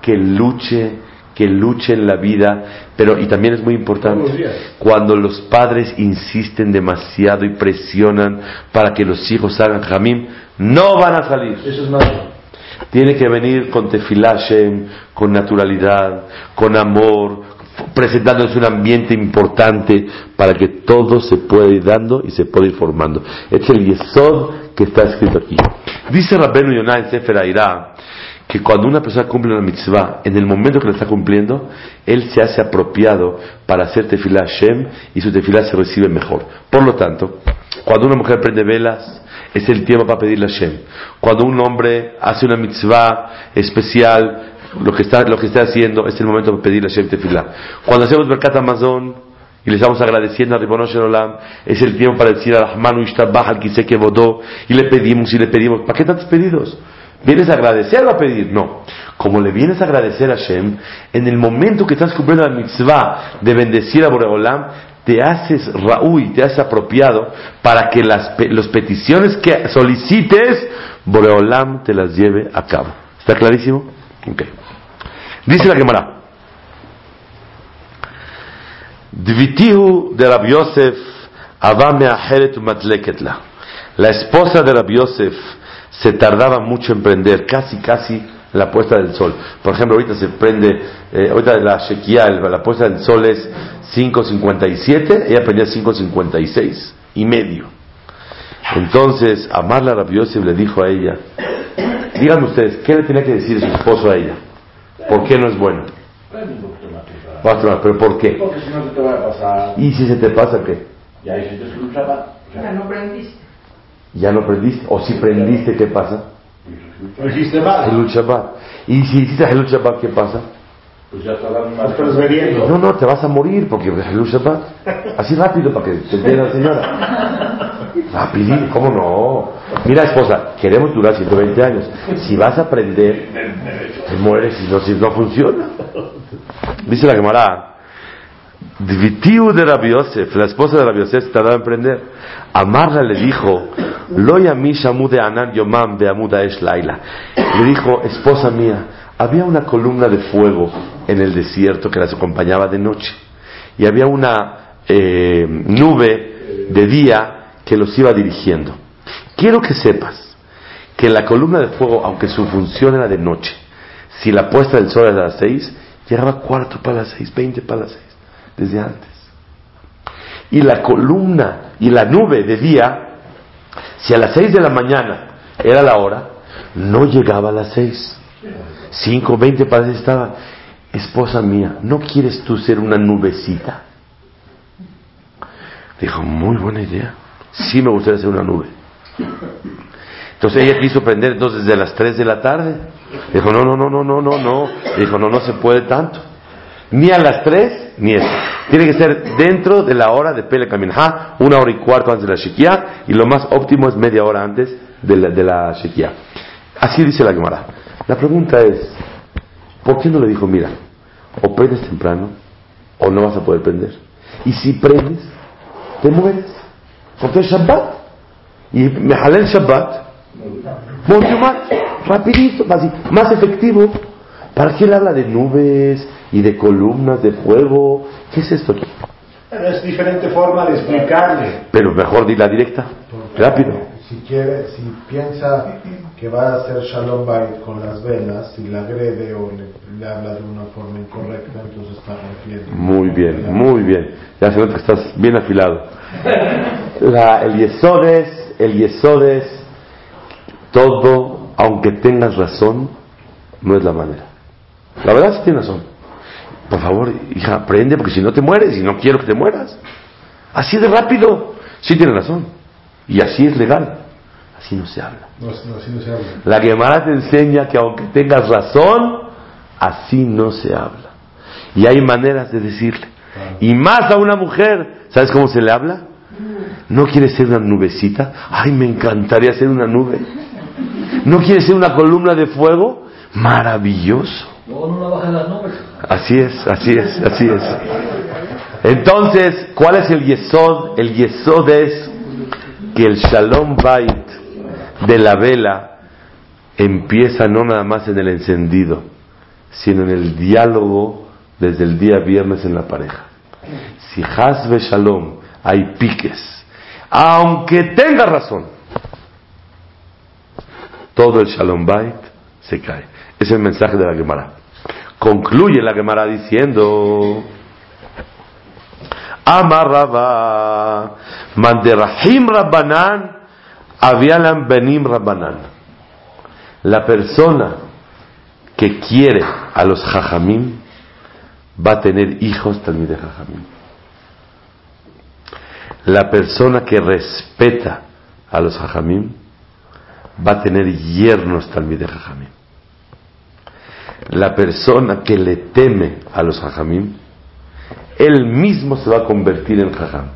que luche, que luche en la vida, pero y también es muy importante cuando los padres insisten demasiado y presionan para que los hijos hagan Jamín, no van a salir. Eso es malo. Tiene que venir con tefilashem, con naturalidad, con amor, presentándose un ambiente importante para que todo se pueda ir dando y se pueda ir formando. Este es el yesod que está escrito aquí. Dice Rabbenu Yonah en Sefer Airá que cuando una persona cumple una mitzvah, en el momento que la está cumpliendo, él se hace apropiado para hacer tefilá Shem y su tefilá se recibe mejor. Por lo tanto, cuando una mujer prende velas, es el tiempo para pedirle a Shem. Cuando un hombre hace una mitzvah especial, lo que está, lo que está haciendo es el momento para pedirle a Shem tefilá. Cuando hacemos Berkat Amazon, y le estamos agradeciendo a Ribonosh Olam, es el tiempo para decir a Rahmanu Ishtabah al que Vodó, y le pedimos y le pedimos. ¿Para qué tantos pedidos? ¿Vienes a agradecer o a pedir? No. Como le vienes a agradecer a Shem, en el momento que estás cumpliendo la mitzvah de bendecir a Boreolam, te haces y te haces apropiado para que las los peticiones que solicites, Boreolam te las lleve a cabo. ¿Está clarísimo? Ok. Dice la Gemara. Dvitihu de Rabbi Yosef, La esposa de Rabbi Yosef se tardaba mucho en prender, casi, casi la puesta del sol. Por ejemplo, ahorita se prende, eh, ahorita la Shekiah, la puesta del sol es 5.57, ella prendía 5.56 y medio. Entonces, Amarla Rabiosi le dijo a ella, díganme ustedes, ¿qué le tenía que decir su esposo a ella? ¿Por qué no es bueno? ¿Pero por qué? Porque si no se te va a pasar. ¿Y si se te pasa qué? Ya hiciste su lucha, Ya no prendiste. Ya no prendiste. O si prendiste, ¿qué pasa? Hilul Shabbat. ¿Y si hiciste Hilul Shabbat, qué pasa? Pues ya está dando más. Estás. No, no, te vas a morir porque Hilul Shabbat. Así rápido para que te entienda la señora. Rapidito, ¿cómo no? Mira, esposa, queremos durar 120 años. Si vas a aprender, te mueres si no, si no funciona. Dice la Gemara, Dvitiu de Rabbi Yosef, la esposa de Rabbi Yosef, tardaba en emprender. Amarla le dijo, anan. Le dijo, esposa mía, había una columna de fuego en el desierto que las acompañaba de noche. Y había una eh, nube de día que los iba dirigiendo. Quiero que sepas que la columna de fuego, aunque su función era de noche, si la puesta del sol era a las seis, llegaba cuarto para las seis, veinte para las seis desde antes. Y la columna y la nube de día, si a las seis de la mañana era la hora, no llegaba a las seis. Cinco, veinte para las estaba. Esposa mía, ¿no quieres tú ser una nubecita? Dijo, muy buena idea. Sí me gustaría ser una nube. Entonces ella quiso prender entonces desde las tres de la tarde. Dijo, no, no, no, no, no, no, no. Dijo, no, no se puede tanto. Ni a las tres, ni eso. Tiene que ser dentro de la hora de Pele Kaminha, una hora y cuarto antes de la Shekia, y lo más óptimo es media hora antes de la, de la. Así dice la Gemara. La pregunta es, ¿por qué no le dijo, mira, o prendes temprano, o no vas a poder prender? Y si prendes, te mueres. Porque es Shabbat. Y me Shabbat, más, rapidito, más efectivo. ¿Para qué él habla de nubes y de columnas de fuego? ¿Qué es esto? Es diferente forma de explicarle. Pero mejor di la directa, rápido. Si quiere, si piensa que va a hacer Shalom Bayit con las velas, si la agrede o le, habla de una forma incorrecta, entonces está rompiendo. Muy bien, muy bien. Ya se nota que estás bien afilado. La, el yesod es, el yesod es, todo, aunque tengas razón, no es la manera. La verdad sí tienes razón. Por favor, hija, aprende porque si no te mueres y no quiero que te mueras. Así de rápido. Sí tienes razón. Y así es legal. Así no se habla. No, no, así no se habla. La Gemara te enseña que aunque tengas razón, así no se habla. Y hay maneras de decirle. Y más a una mujer, ¿sabes cómo se le habla? ¿No quieres ser una nubecita? Ay, me encantaría ser una nube. ¿No quieres ser una columna de fuego? Maravilloso. Así es, así es, así es. Entonces, ¿cuál es el yesod? El yesod es que el shalom bait de la vela empieza no nada más en el encendido, sino en el diálogo desde el día viernes en la pareja. Si hasbe shalom hay piques, aunque tenga razón, todo el shalom bait se cae. Es el mensaje de la Gemara. Concluye la Gemara diciendo, Amarraba, Manderahim Rabbanan, Avialam Benim Rabbanan. La persona que quiere a los Jajamim va a tener hijos también de Jajamim. La persona que respeta a los Jajamim va a tener yernos también de Jajamim. La persona que le teme a los Jajamim, él mismo se va a convertir en Jajam.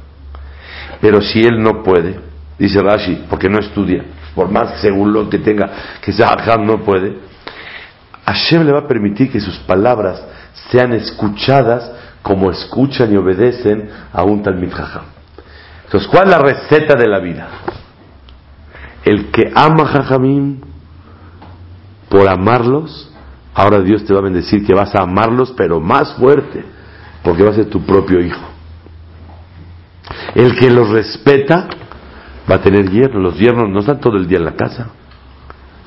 Pero si él no puede, dice Rashi, porque no estudia, por más según lo que tenga, que sea Jajam no puede, Hashem le va a permitir que sus palabras sean escuchadas como escuchan y obedecen a un Talmid Jajam. Entonces, ¿cuál es la receta de la vida? El que ama Jajamim por amarlos, ahora Dios te va a bendecir que vas a amarlos, pero más fuerte, porque va a ser tu propio hijo. El que los respeta va a tener yernos. Los yernos no están todo el día en la casa.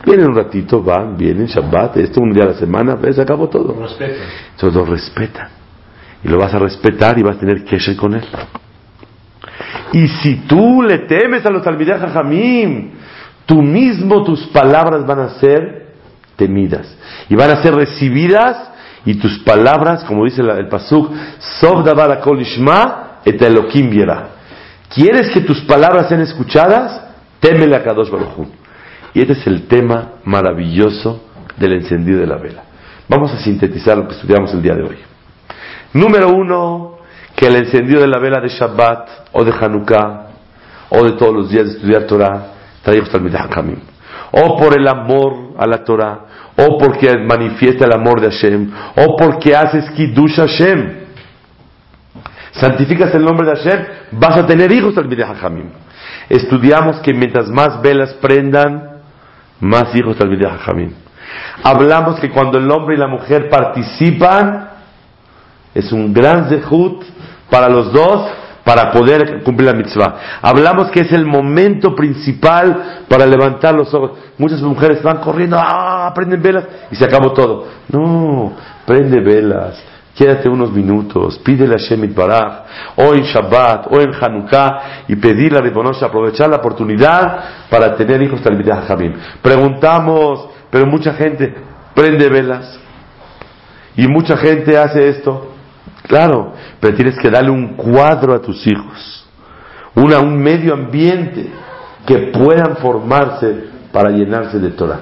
Vienen un ratito, van, vienen, Shabbat, este un día a la semana, se acabó todo. Respeto. Entonces lo respetan. Y lo vas a respetar y vas a tener que ser con él. Y si tú le temes a los talmidei Jajamim, tú mismo tus palabras van a ser temidas. Y van a ser recibidas y tus palabras, como dice el Pasuk, et Elohim yera. ¿Quieres que tus palabras sean escuchadas? Témele a Kadosh Baruj. Y este es el tema maravilloso del encendido de la vela. Vamos a sintetizar lo que estudiamos el día de hoy. Número uno, que el encendido de la vela de Shabbat o de Hanukkah o de todos los días de estudiar Torah trae Hakamim. O por el amor a la Torah, o porque manifiesta el amor de Hashem, o porque haces Kiddush Hashem. Santificas el nombre de Hashem, vas a tener hijos Talmidei Hakamim. Estudiamos que mientras más velas prendan, más hijos Talmidei Hakamim. Hablamos que cuando el hombre y la mujer participan, es un gran zehut para los dos para poder cumplir la mitzvah. Hablamos que es el momento principal para levantar los ojos. Muchas mujeres van corriendo, ah, prenden velas y se acabó todo. No, prende velas. Quédate unos minutos, pídele a Shemit Baraj, o en Shabbat, o en Hanukkah, y pedirle a Ribonosh aprovechar la oportunidad para tener hijos Talmidei Jajamim. Preguntamos, pero mucha gente prende velas, y mucha gente hace esto. Claro, pero tienes que darle un cuadro a tus hijos, una, un medio ambiente que puedan formarse para llenarse de Torah.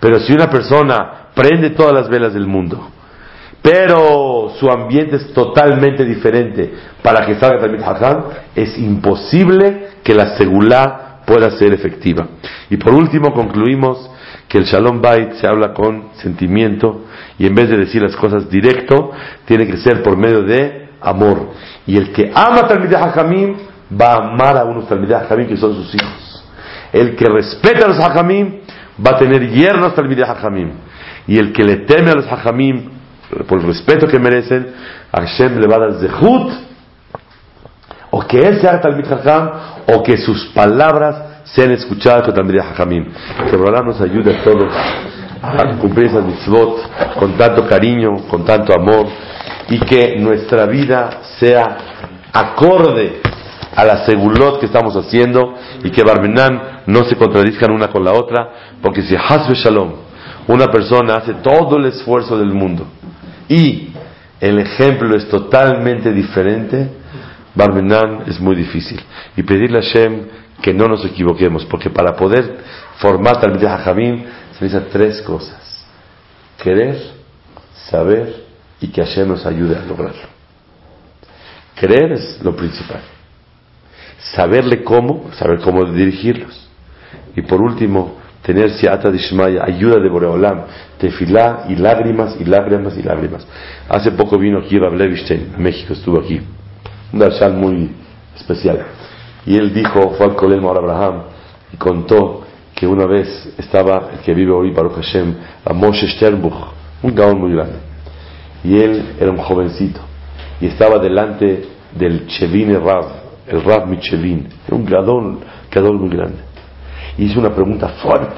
Pero si una persona prende todas las velas del mundo, pero su ambiente es totalmente diferente para que salga Talmid Hajam, es imposible que la segulá pueda ser efectiva. Y por último concluimos que el Shalom Bait se habla con sentimiento y en vez de decir las cosas directo, tiene que ser por medio de amor. Y el que ama Talmidei Hajamim va a amar a unos Talmidei Hajamim que son sus hijos. El que respeta a los Hajamim va a tener yernos Talmidei Hajamim. Y el que le teme a los Hajamim por el respeto que merecen, Hashem le va a dar zehut, o que él sea Talmid Hajam, o que sus palabras sean escuchadas con Talmid Hajamim. Que Borolá nos ayude a todos a cumplir esas mitzvot con tanto cariño, con tanto amor, y que nuestra vida sea acorde a la segulot que estamos haciendo y que Barmenán no se contradizcan una con la otra, porque si Hasbe Shalom, una persona hace todo el esfuerzo del mundo y el ejemplo es totalmente diferente, Barmenán es muy difícil. Y pedirle a Hashem que no nos equivoquemos, porque para poder formar Talmidei Hajamim se necesitan tres cosas: querer, saber y que Hashem nos ayude a lograrlo. Creer es lo principal. saberle cómo, saber cómo dirigirlos. Y por último, tener siata dishmaya, ayuda de Boreolam, tefilá y lágrimas y lágrimas y lágrimas. Hace poco vino aquí Rav Levistein, en México, estuvo aquí. Un darshan muy especial. Y él dijo, fue al Kolel Maor Abraham, y contó que una vez estaba el que vive hoy, Baruch Hashem, a Moshe Sternbuch, un gaón muy grande. Y él era un jovencito. Y estaba delante del Chevin Rav, el Rav Michevin, era un gadón, gadón muy grande. Y hizo una pregunta fuerte,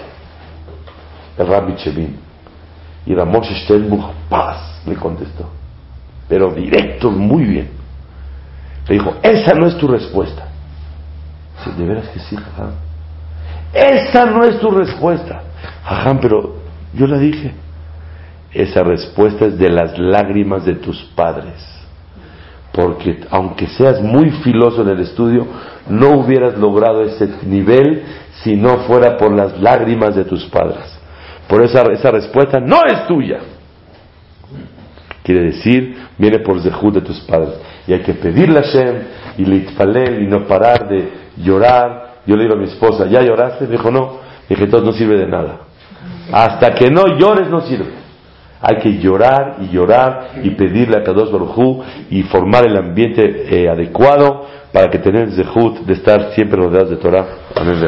el Rav Michevin. Y Moshe Sternbuch, paz, le contestó. Pero directo, muy bien. Le dijo, esa no es tu respuesta. De veras que sí, jajam. Esa no es tu respuesta. Jajam, pero yo la dije. Esa respuesta es de las lágrimas de tus padres. Porque aunque seas muy filoso en el estudio, no hubieras logrado ese nivel si no fuera por las lágrimas de tus padres. Por esa, esa respuesta no es tuya. Quiere decir, viene por zehut de tus padres. Y hay que pedirle a Hashem y litfalel y no parar de llorar. Yo le digo a mi esposa, ¿ya lloraste? Me dijo, no. Dije, entonces no sirve de nada. Hasta que no llores no sirve. Hay que llorar y llorar y pedirle a Kadosh Baruj y formar el ambiente eh, adecuado para que tener zehut de estar siempre rodeados de Torah. Amén.